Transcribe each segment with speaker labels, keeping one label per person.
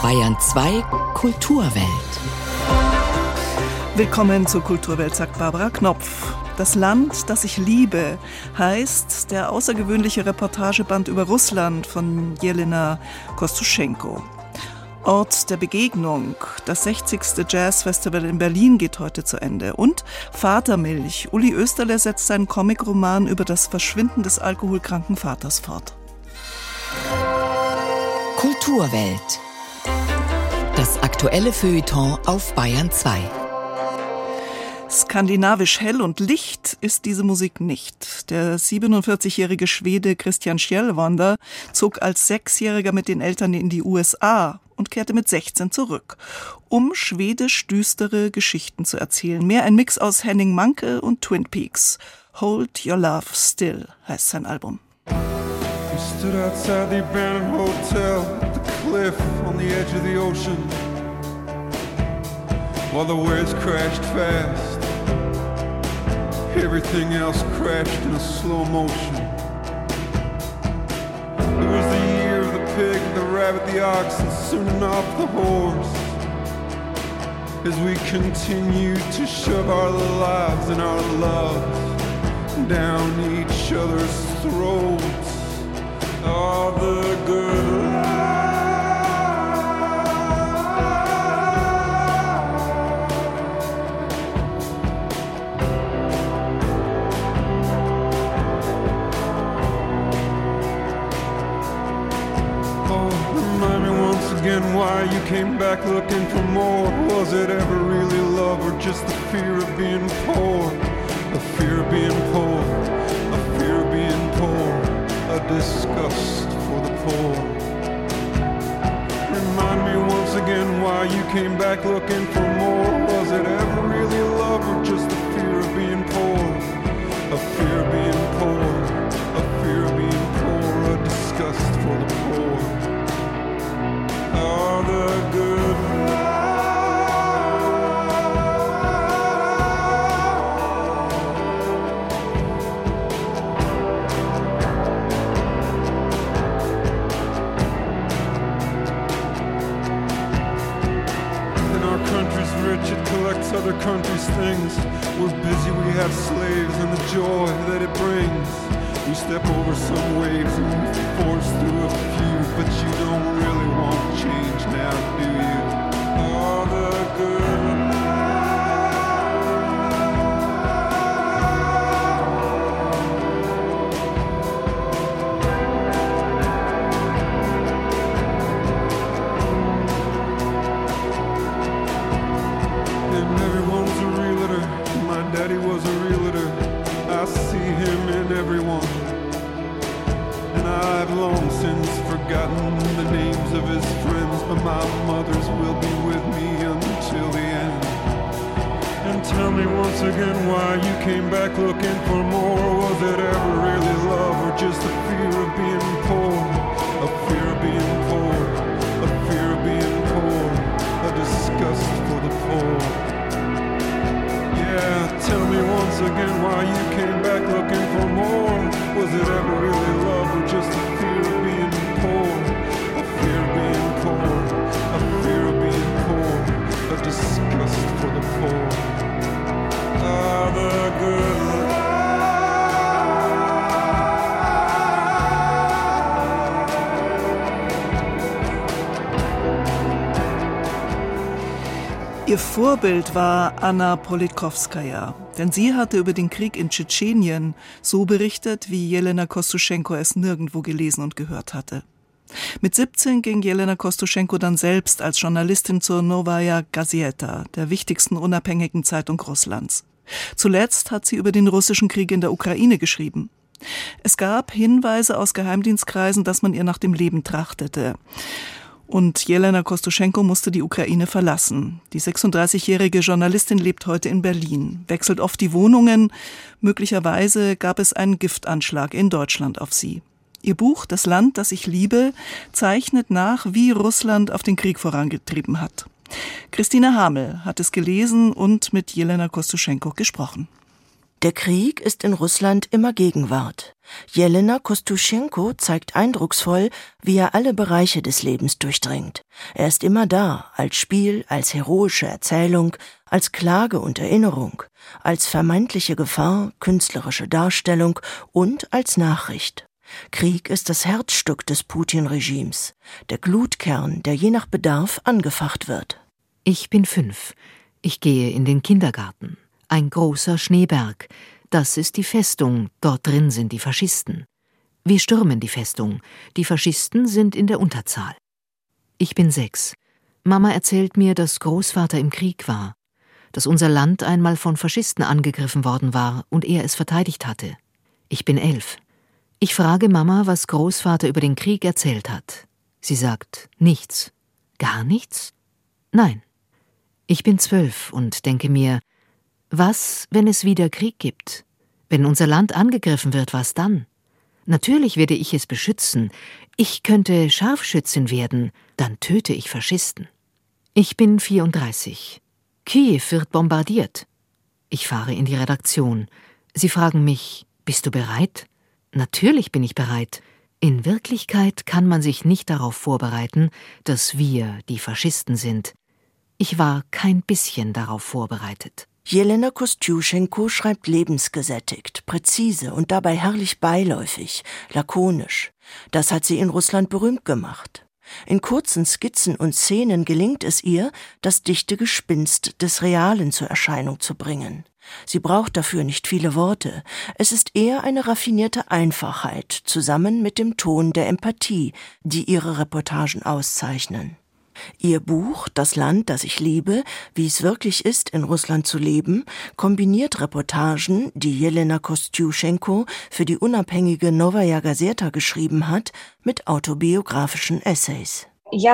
Speaker 1: Bayern 2 Kulturwelt.
Speaker 2: Willkommen zur Kulturwelt, sagt Barbara Knopf. Das Land, das ich liebe, heißt der außergewöhnliche Reportageband über Russland von Jelena Kostuschenko. Ort der Begegnung. Das 60. Jazzfestival in Berlin geht heute zu Ende. Und Vatermilch. Uli Österle setzt seinen Comicroman über das Verschwinden des alkoholkranken Vaters fort.
Speaker 1: Kulturwelt. Aktuelle Feuilleton auf Bayern 2.
Speaker 2: Skandinavisch hell und licht ist diese Musik nicht. Der 47-jährige Schwede Christian Schjellwander zog als Sechsjähriger mit den Eltern in die USA und kehrte mit 16 zurück, um schwedisch düstere Geschichten zu erzählen. Mehr ein Mix aus Henning Manke und Twin Peaks. Hold Your Love Still heißt sein Album. We stood outside the abandoned hotel the cliff on the edge of the ocean while the waves crashed fast. Everything else crashed in a slow motion. It was the year of the pig, the rabbit, the ox, and soon enough the horse. As we continued to shove our lives and our loves down each other's throats. All the good again came back looking for more. Was it ever really love or just the fear of being poor? The fear of being poor, a fear of being poor, a disgust for the poor. Remind me once again why you came back looking for more. Was it ever really love or just the fear of being poor? A fear of being poor, a fear of being poor, a disgust for the poor. Oh remember and everyone's a realtor. My daddy was a realtor. I see him in everyone. And I've long since forgotten the names of his friends, but my mother's will be with me until the end. And tell me once again why you came back looking for more. Was it ever really love or just the fear of being poor? Ihr Vorbild war Anna Politkovskaya, denn sie hatte über den Krieg in Tschetschenien so berichtet, wie Jelena Kostuschenko es nirgendwo gelesen und gehört hatte. Mit 17 ging Jelena Kostuschenko dann selbst als Journalistin zur Novaya Gazeta, der wichtigsten unabhängigen Zeitung Russlands. Zuletzt hat sie über den russischen Krieg in der Ukraine geschrieben. Es gab Hinweise aus Geheimdienstkreisen, dass man ihr nach dem Leben trachtete. Und Jelena Kostuschenko musste die Ukraine verlassen. Die 36-jährige Journalistin lebt heute in Berlin, wechselt oft die Wohnungen. Möglicherweise gab es einen Giftanschlag in Deutschland auf sie. Ihr Buch Das Land, das ich liebe, zeichnet nach, wie Russland auf den Krieg vorangetrieben hat. Christina Hamel hat es gelesen und mit Jelena Kostuschenko gesprochen.
Speaker 3: Der Krieg ist in Russland immer Gegenwart. Jelena Kostuschenko zeigt eindrucksvoll, wie er alle Bereiche des Lebens durchdringt. Er ist immer da, als Spiel, als heroische Erzählung, als Klage und Erinnerung, als vermeintliche Gefahr, künstlerische Darstellung und als Nachricht. Krieg ist das Herzstück des Putin-Regimes, der Glutkern, der je nach Bedarf angefacht wird.
Speaker 4: Ich bin fünf. Ich gehe in den Kindergarten. Ein großer Schneeberg. Das ist die Festung, dort drin sind die Faschisten. Wir stürmen die Festung. Die Faschisten sind in der Unterzahl. Ich bin sechs. Mama erzählt mir, dass Großvater im Krieg war, dass unser Land einmal von Faschisten angegriffen worden war und er es verteidigt hatte. Ich bin elf. Ich frage Mama, was Großvater über den Krieg erzählt hat. Sie sagt nichts. Gar nichts? Nein. Ich bin zwölf und denke mir, was, wenn es wieder Krieg gibt? Wenn unser Land angegriffen wird, was dann? Natürlich werde ich es beschützen. Ich könnte Scharfschützin werden, dann töte ich Faschisten. Ich bin 34. Kiew wird bombardiert. Ich fahre in die Redaktion. Sie fragen mich, bist du bereit? Natürlich bin ich bereit. In Wirklichkeit kann man sich nicht darauf vorbereiten, dass wir die Faschisten sind. Ich war kein bisschen darauf vorbereitet.
Speaker 3: Jelena Kostjuschenko schreibt lebensgesättigt, präzise und dabei herrlich beiläufig, lakonisch. Das hat sie in Russland berühmt gemacht. In kurzen Skizzen und Szenen gelingt es ihr, das dichte Gespinst des Realen zur Erscheinung zu bringen. Sie braucht dafür nicht viele Worte. Es ist eher eine raffinierte Einfachheit zusammen mit dem Ton der Empathie, die ihre Reportagen auszeichnen. Ihr Buch Das Land, das ich liebe, wie es wirklich ist, in Russland zu leben, kombiniert Reportagen, die Jelena Kostjuschenko für die unabhängige Novaya Gazeta geschrieben hat, mit autobiografischen Essays.
Speaker 4: Ich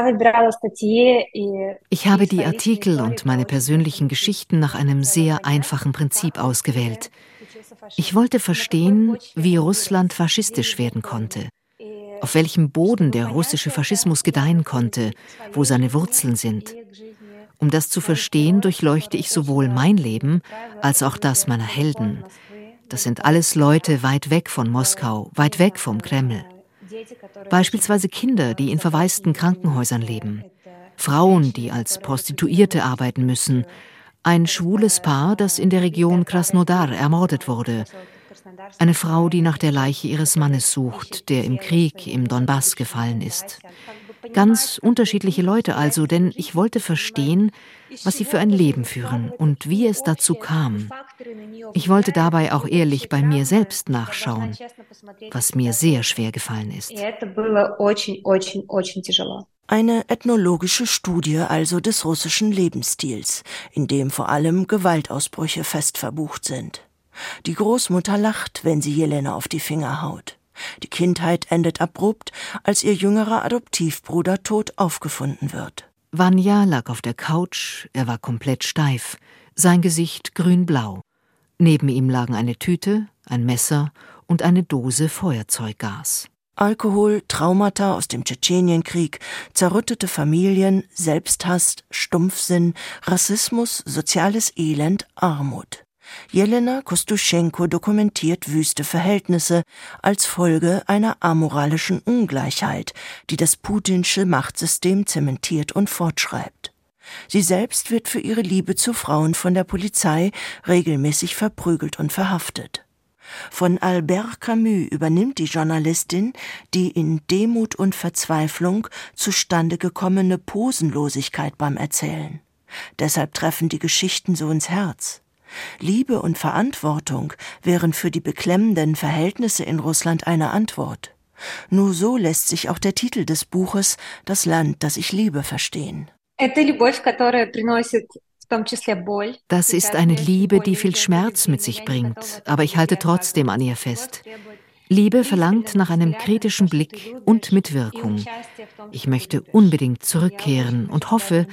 Speaker 4: habe die Artikel und meine persönlichen Geschichten nach einem sehr einfachen Prinzip ausgewählt. Ich wollte verstehen, wie Russland faschistisch werden konnte auf welchem Boden der russische Faschismus gedeihen konnte, wo seine Wurzeln sind. Um das zu verstehen, durchleuchte ich sowohl mein Leben als auch das meiner Helden. Das sind alles Leute weit weg von Moskau, weit weg vom Kreml. Beispielsweise Kinder, die in verwaisten Krankenhäusern leben, Frauen, die als Prostituierte arbeiten müssen, ein schwules Paar, das in der Region Krasnodar ermordet wurde, eine Frau, die nach der Leiche ihres Mannes sucht, der im Krieg im Donbass gefallen ist. Ganz unterschiedliche Leute also, denn ich wollte verstehen, was sie für ein Leben führen und wie es dazu kam. Ich wollte dabei auch ehrlich bei mir selbst nachschauen, was mir sehr schwer gefallen ist.
Speaker 3: Eine ethnologische Studie also des russischen Lebensstils, in dem vor allem Gewaltausbrüche fest verbucht sind. Die Großmutter lacht, wenn sie Jelena auf die Finger haut. Die Kindheit endet abrupt, als ihr jüngerer Adoptivbruder tot aufgefunden wird.
Speaker 4: Vanya lag auf der Couch, er war komplett steif, sein Gesicht grünblau. Neben ihm lagen eine Tüte, ein Messer und eine Dose Feuerzeuggas.
Speaker 3: Alkohol, Traumata aus dem Tschetschenienkrieg, zerrüttete Familien, Selbsthass, Stumpfsinn, Rassismus, soziales Elend, Armut. Jelena Kostuschenko dokumentiert wüste Verhältnisse als Folge einer amoralischen Ungleichheit, die das putinsche Machtsystem zementiert und fortschreibt. Sie selbst wird für ihre Liebe zu Frauen von der Polizei regelmäßig verprügelt und verhaftet. Von Albert Camus übernimmt die Journalistin die in Demut und Verzweiflung zustande gekommene Posenlosigkeit beim Erzählen. Deshalb treffen die Geschichten so ins Herz. Liebe und Verantwortung wären für die beklemmenden Verhältnisse in Russland eine Antwort. Nur so lässt sich auch der Titel des Buches Das Land, das ich liebe verstehen.
Speaker 4: Das ist eine Liebe, die viel Schmerz mit sich bringt, aber ich halte trotzdem an ihr fest. Liebe verlangt nach einem kritischen Blick und Mitwirkung. Ich möchte unbedingt zurückkehren und hoffe,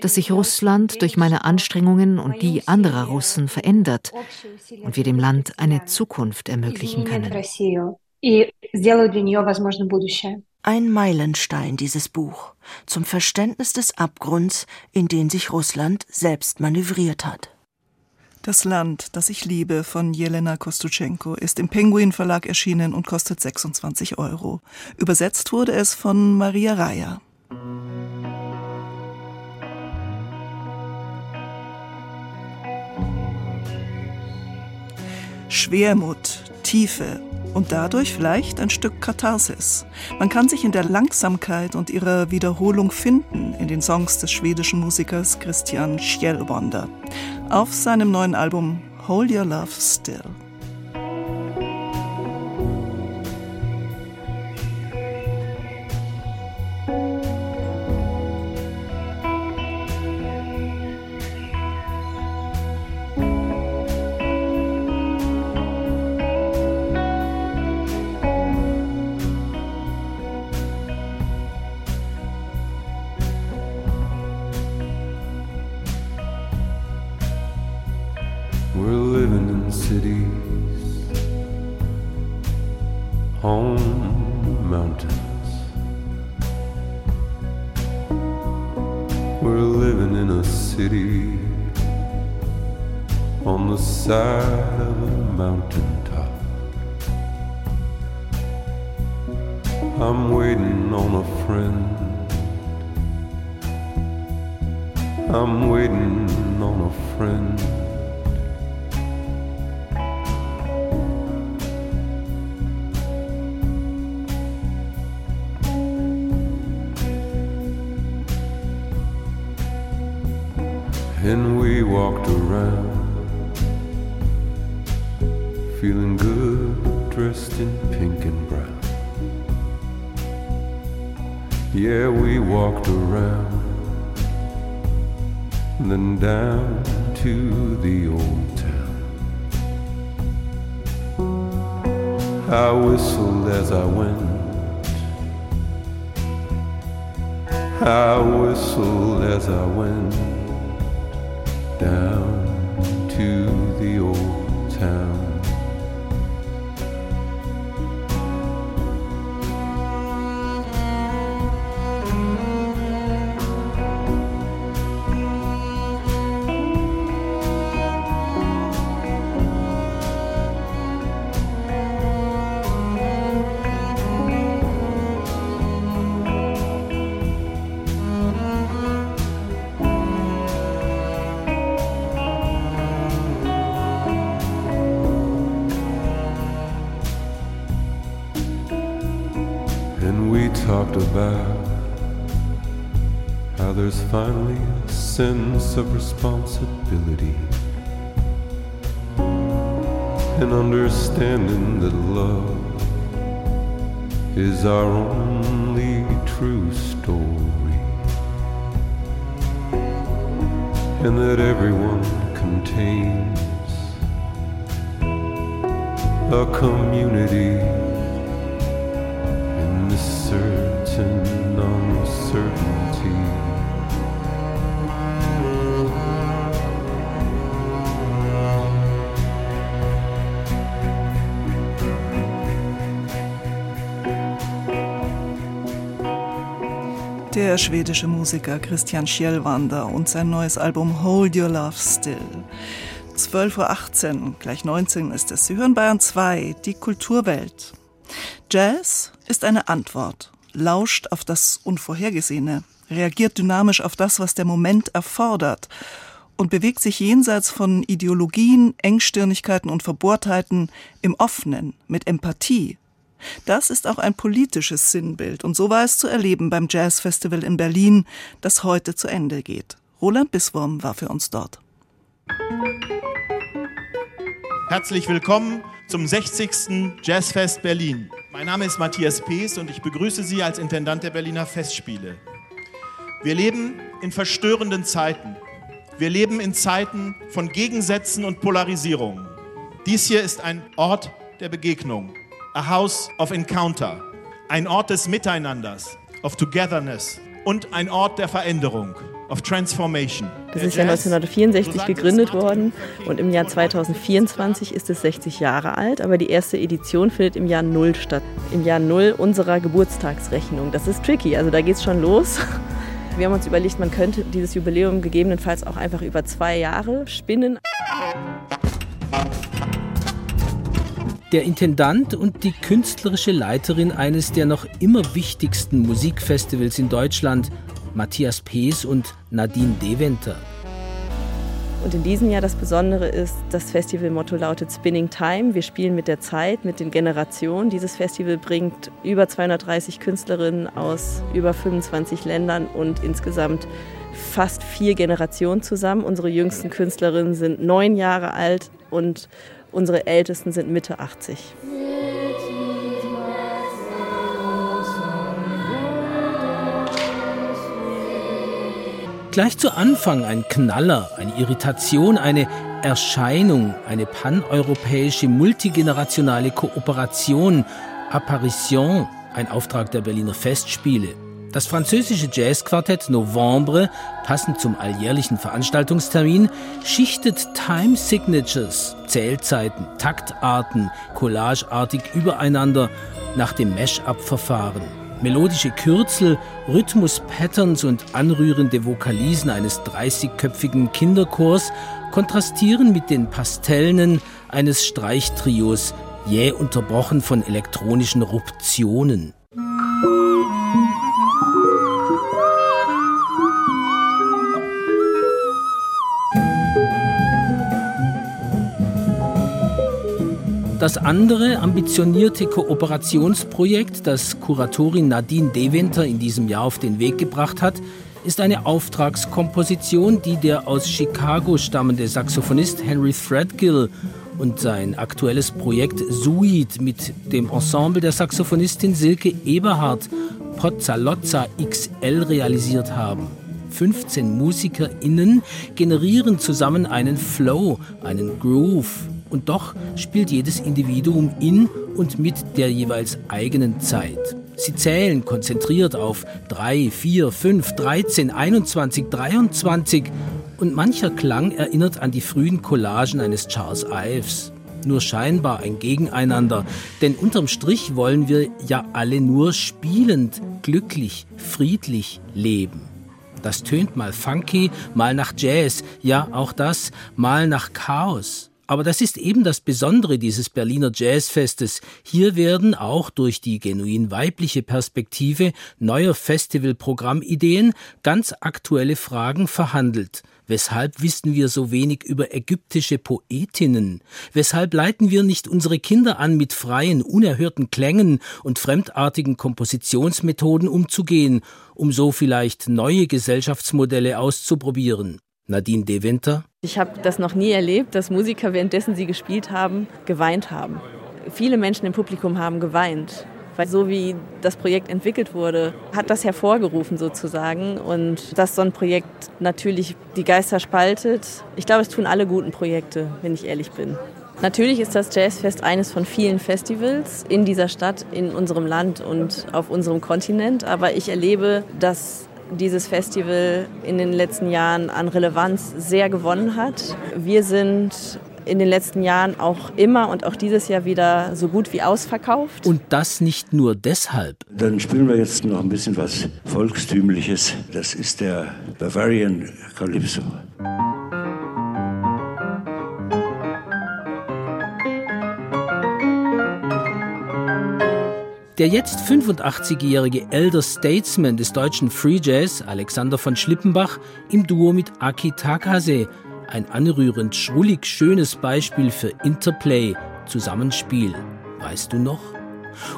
Speaker 4: dass sich Russland durch meine Anstrengungen und die anderer Russen verändert und wir dem Land eine Zukunft ermöglichen können.
Speaker 3: Ein Meilenstein dieses Buch zum Verständnis des Abgrunds, in den sich Russland selbst manövriert hat.
Speaker 5: Das Land, das ich liebe von Jelena Kostuschenko ist im Penguin Verlag erschienen und kostet 26 Euro. Übersetzt wurde es von Maria Reier. Schwermut, Tiefe und dadurch vielleicht ein Stück Katharsis. Man kann sich in der Langsamkeit und ihrer Wiederholung finden in den Songs des schwedischen Musikers Christian Schjellwander auf seinem neuen Album Hold Your Love Still.
Speaker 6: We're living in cities, home mountains. We're living in a city on the side of a mountaintop. I'm waiting on a friend. I'm waiting on a friend. Around feeling good, dressed in pink and brown. Yeah, we walked around then down to the old town. I whistled as I went. I whistled as I went down to the old sense of responsibility and understanding that love is our only true story and that everyone contains a community
Speaker 5: Der schwedische Musiker Christian Schjellwander und sein neues Album Hold Your Love Still. 12.18 Uhr, gleich 19 ist es. Sie hören Bayern 2, die Kulturwelt. Jazz ist eine Antwort, lauscht auf das Unvorhergesehene, reagiert dynamisch auf das, was der Moment erfordert und bewegt sich jenseits von Ideologien, Engstirnigkeiten und Verbohrtheiten im Offenen, mit Empathie das ist auch ein politisches Sinnbild und so war es zu erleben beim Jazzfestival in Berlin, das heute zu Ende geht. Roland Biswurm war für uns dort.
Speaker 7: Herzlich willkommen zum 60. Jazzfest Berlin. Mein Name ist Matthias Pees und ich begrüße Sie als Intendant der Berliner Festspiele. Wir leben in verstörenden Zeiten. Wir leben in Zeiten von Gegensätzen und Polarisierung. Dies hier ist ein Ort der Begegnung a house of encounter, ein Ort des Miteinanders, of togetherness und ein Ort der Veränderung, of transformation.
Speaker 8: Das ist ja 1964 gegründet worden und im Jahr 2024 ist es 60 Jahre alt, aber die erste Edition findet im Jahr Null statt. Im Jahr Null unserer Geburtstagsrechnung. Das ist tricky, also da geht es schon los. Wir haben uns überlegt, man könnte dieses Jubiläum gegebenenfalls auch einfach über zwei Jahre spinnen.
Speaker 9: Der Intendant und die künstlerische Leiterin eines der noch immer wichtigsten Musikfestivals in Deutschland, Matthias Pees und Nadine Deventer.
Speaker 8: Und in diesem Jahr das Besondere ist, das Festivalmotto lautet Spinning Time. Wir spielen mit der Zeit, mit den Generationen. Dieses Festival bringt über 230 Künstlerinnen aus über 25 Ländern und insgesamt fast vier Generationen zusammen. Unsere jüngsten Künstlerinnen sind neun Jahre alt und unsere ältesten sind Mitte 80.
Speaker 9: Gleich zu Anfang ein Knaller, eine Irritation, eine Erscheinung, eine paneuropäische multigenerationale Kooperation, Apparition, ein Auftrag der Berliner Festspiele. Das französische Jazzquartett Novembre, passend zum alljährlichen Veranstaltungstermin, schichtet Time Signatures, Zählzeiten, Taktarten, collageartig übereinander nach dem Mesh-up-Verfahren. Melodische Kürzel, Rhythmus-Patterns und anrührende Vokalisen eines 30-köpfigen Kinderchors kontrastieren mit den Pastellnen eines Streichtrios, jäh unterbrochen von elektronischen Ruptionen. Das andere ambitionierte Kooperationsprojekt, das Kuratorin Nadine Deventer in diesem Jahr auf den Weg gebracht hat, ist eine Auftragskomposition, die der aus Chicago stammende Saxophonist Henry Threadgill und sein aktuelles Projekt Suid mit dem Ensemble der Saxophonistin Silke Eberhardt Pozzalozza XL realisiert haben. 15 MusikerInnen generieren zusammen einen Flow, einen Groove, und doch spielt jedes Individuum in und mit der jeweils eigenen Zeit. Sie zählen konzentriert auf 3, 4, 5, 13, 21, 23 und mancher Klang erinnert an die frühen Collagen eines Charles Ives. Nur scheinbar ein Gegeneinander, denn unterm Strich wollen wir ja alle nur spielend, glücklich, friedlich leben. Das tönt mal funky, mal nach Jazz, ja auch das, mal nach Chaos. Aber das ist eben das Besondere dieses Berliner Jazzfestes. Hier werden auch durch die genuin weibliche Perspektive neuer Festivalprogrammideen ganz aktuelle Fragen verhandelt. Weshalb wissen wir so wenig über ägyptische Poetinnen? Weshalb leiten wir nicht unsere Kinder an, mit freien, unerhörten Klängen und fremdartigen Kompositionsmethoden umzugehen, um so vielleicht neue Gesellschaftsmodelle auszuprobieren? Nadine De Winter.
Speaker 8: Ich habe das noch nie erlebt, dass Musiker, währenddessen sie gespielt haben, geweint haben. Viele Menschen im Publikum haben geweint. Weil so wie das Projekt entwickelt wurde, hat das hervorgerufen sozusagen. Und dass so ein Projekt natürlich die Geister spaltet, ich glaube, es tun alle guten Projekte, wenn ich ehrlich bin. Natürlich ist das Jazzfest eines von vielen Festivals in dieser Stadt, in unserem Land und auf unserem Kontinent. Aber ich erlebe, dass dieses Festival in den letzten Jahren an Relevanz sehr gewonnen hat. Wir sind in den letzten Jahren auch immer und auch dieses Jahr wieder so gut wie ausverkauft.
Speaker 9: Und das nicht nur deshalb.
Speaker 10: Dann spielen wir jetzt noch ein bisschen was Volkstümliches. Das ist der Bavarian Calypso.
Speaker 9: Der jetzt 85-jährige Elder Statesman des deutschen Free Jazz, Alexander von Schlippenbach, im Duo mit Aki Takase, ein anrührend schrullig schönes Beispiel für Interplay, Zusammenspiel. Weißt du noch?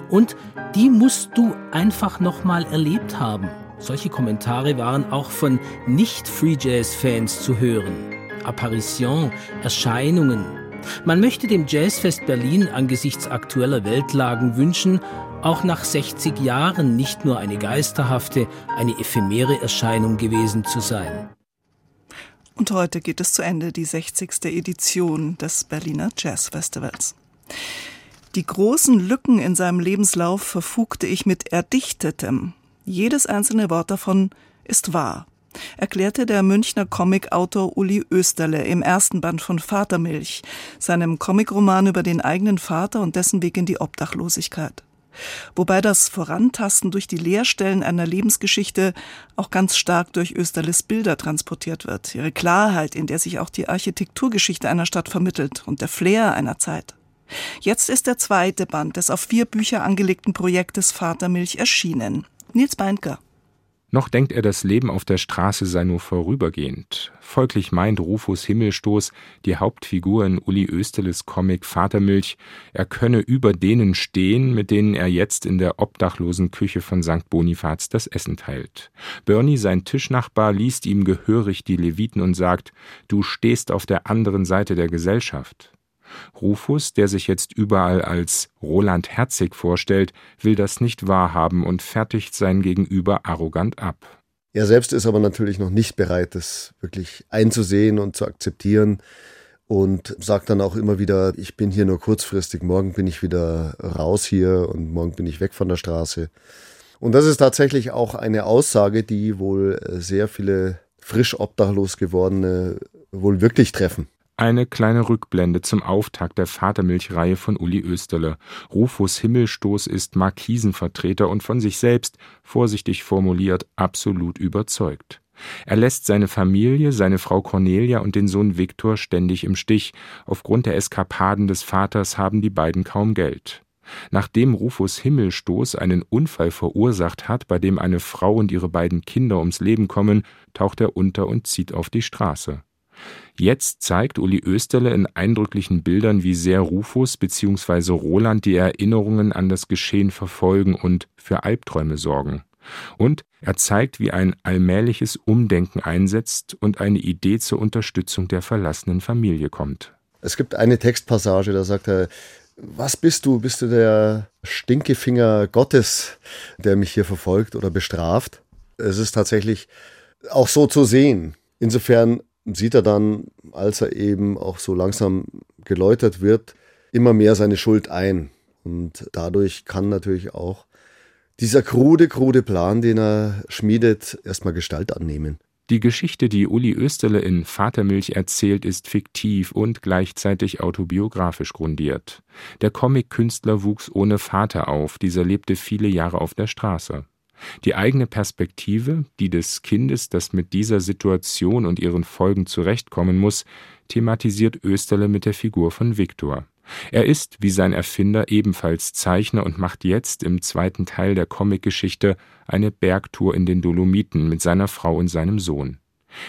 Speaker 9: Und die musst du einfach nochmal erlebt haben. Solche Kommentare waren auch von Nicht-Free Jazz-Fans zu hören. Apparition, Erscheinungen. Man möchte dem Jazzfest Berlin angesichts aktueller Weltlagen wünschen, auch nach 60 Jahren nicht nur eine geisterhafte, eine ephemere Erscheinung gewesen zu sein.
Speaker 5: Und heute geht es zu Ende, die 60. Edition des Berliner Jazz Festivals. Die großen Lücken in seinem Lebenslauf verfugte ich mit Erdichtetem. Jedes einzelne Wort davon ist wahr, erklärte der Münchner Comicautor Uli Österle im ersten Band von Vatermilch, seinem Comicroman über den eigenen Vater und dessen Weg in die Obdachlosigkeit. Wobei das Vorantasten durch die Leerstellen einer Lebensgeschichte auch ganz stark durch Österles Bilder transportiert wird, ihre Klarheit, in der sich auch die Architekturgeschichte einer Stadt vermittelt und der Flair einer Zeit. Jetzt ist der zweite Band des auf vier Bücher angelegten Projektes Vatermilch erschienen. Nils Beindker.
Speaker 11: Noch denkt er, das Leben auf der Straße sei nur vorübergehend. Folglich meint Rufus Himmelstoß, die Hauptfigur in Uli Österles Comic Vatermilch, er könne über denen stehen, mit denen er jetzt in der obdachlosen Küche von St. Bonifaz das Essen teilt. Bernie, sein Tischnachbar, liest ihm gehörig die Leviten und sagt, du stehst auf der anderen Seite der Gesellschaft. Rufus, der sich jetzt überall als Roland Herzig vorstellt, will das nicht wahrhaben und fertigt sein Gegenüber arrogant ab.
Speaker 12: Er selbst ist aber natürlich noch nicht bereit, das wirklich einzusehen und zu akzeptieren und sagt dann auch immer wieder, ich bin hier nur kurzfristig, morgen bin ich wieder raus hier und morgen bin ich weg von der Straße. Und das ist tatsächlich auch eine Aussage, die wohl sehr viele frisch obdachlos gewordene wohl wirklich treffen.
Speaker 11: Eine kleine Rückblende zum Auftakt der Vatermilchreihe von Uli Oesterle. Rufus Himmelstoß ist Markisenvertreter und von sich selbst, vorsichtig formuliert, absolut überzeugt. Er lässt seine Familie, seine Frau Cornelia und den Sohn Viktor ständig im Stich. Aufgrund der Eskapaden des Vaters haben die beiden kaum Geld. Nachdem Rufus Himmelstoß einen Unfall verursacht hat, bei dem eine Frau und ihre beiden Kinder ums Leben kommen, taucht er unter und zieht auf die Straße. Jetzt zeigt Uli Oesterle in eindrücklichen Bildern, wie sehr Rufus bzw. Roland die Erinnerungen an das Geschehen verfolgen und für Albträume sorgen. Und er zeigt, wie ein allmähliches Umdenken einsetzt und eine Idee zur Unterstützung der verlassenen Familie kommt.
Speaker 12: Es gibt eine Textpassage, da sagt er, was bist du? Bist du der Stinkefinger Gottes, der mich hier verfolgt oder bestraft? Es ist tatsächlich auch so zu sehen. Insofern sieht er dann, als er eben auch so langsam geläutert wird, immer mehr seine Schuld ein. Und dadurch kann natürlich auch dieser krude, krude Plan, den er schmiedet, erstmal Gestalt annehmen.
Speaker 11: Die Geschichte, die Uli Österle in Vatermilch erzählt, ist fiktiv und gleichzeitig autobiografisch grundiert. Der Comic-Künstler wuchs ohne Vater auf, dieser lebte viele Jahre auf der Straße. Die eigene Perspektive, die des Kindes, das mit dieser Situation und ihren Folgen zurechtkommen muss, thematisiert Oesterle mit der Figur von Viktor. Er ist, wie sein Erfinder, ebenfalls Zeichner und macht jetzt im zweiten Teil der Comicgeschichte eine Bergtour in den Dolomiten mit seiner Frau und seinem Sohn.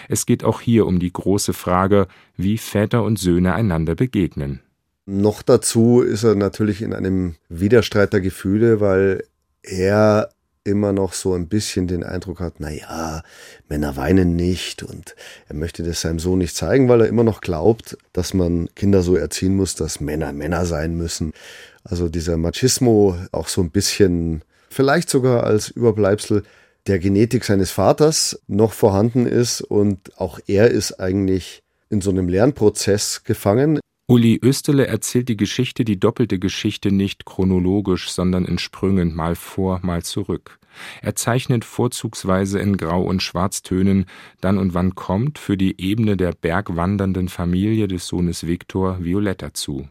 Speaker 11: Es geht auch hier um die große Frage, wie Väter und Söhne einander begegnen.
Speaker 12: Noch dazu ist er natürlich in einem Widerstreit der Gefühle, weil er immer noch so ein bisschen den Eindruck hat, na ja, Männer weinen nicht und er möchte das seinem Sohn nicht zeigen, weil er immer noch glaubt, dass man Kinder so erziehen muss, dass Männer Männer sein müssen. Also dieser Machismo auch so ein bisschen, vielleicht sogar als Überbleibsel der Genetik seines Vaters noch vorhanden ist und auch er ist eigentlich in so einem Lernprozess gefangen.
Speaker 11: Uli Oesterle erzählt die Geschichte, die doppelte Geschichte nicht chronologisch, sondern in Sprüngen, mal vor, mal zurück. Er zeichnet vorzugsweise in Grau- und Schwarztönen, dann und wann kommt für die Ebene der bergwandernden Familie des Sohnes Viktor Violetta zu.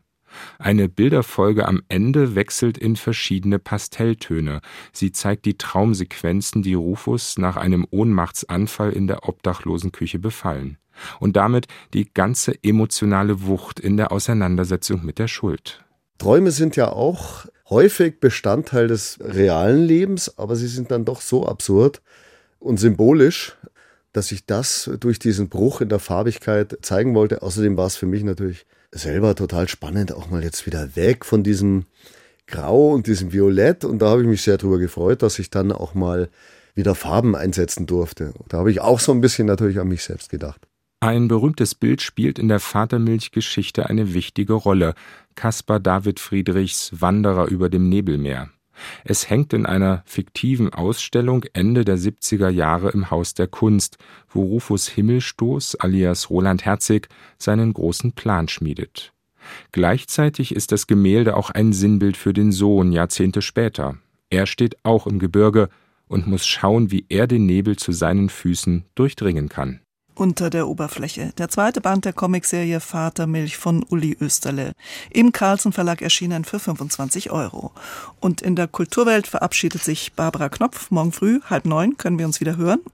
Speaker 11: Eine Bilderfolge am Ende wechselt in verschiedene Pastelltöne. Sie zeigt die Traumsequenzen, die Rufus nach einem Ohnmachtsanfall in der obdachlosen Küche befallen und damit die ganze emotionale Wucht in der Auseinandersetzung mit der Schuld.
Speaker 12: Träume sind ja auch häufig Bestandteil des realen Lebens, aber sie sind dann doch so absurd und symbolisch, dass ich das durch diesen Bruch in der Farbigkeit zeigen wollte. Außerdem war es für mich natürlich selber total spannend, auch mal jetzt wieder weg von diesem Grau und diesem Violett. Und da habe ich mich sehr darüber gefreut, dass ich dann auch mal wieder Farben einsetzen durfte. Da habe ich auch so ein bisschen natürlich an mich selbst gedacht.
Speaker 11: Ein berühmtes Bild spielt in der Vatermilchgeschichte eine wichtige Rolle: Caspar David Friedrichs Wanderer über dem Nebelmeer. Es hängt in einer fiktiven Ausstellung Ende der 70er Jahre im Haus der Kunst, wo Rufus Himmelstoß alias Roland Herzig seinen großen Plan schmiedet. Gleichzeitig ist das Gemälde auch ein Sinnbild für den Sohn Jahrzehnte später. Er steht auch im Gebirge und muss schauen, wie er den Nebel zu seinen Füßen durchdringen kann
Speaker 5: Unter der Oberfläche. Der zweite Band der Comicserie Vatermilch von Uli Österle. Im Carlsen Verlag erschienen für 25 Euro. Und in der Kulturwelt verabschiedet sich Barbara Knopf. Morgen früh, halb neun, können wir uns wieder hören.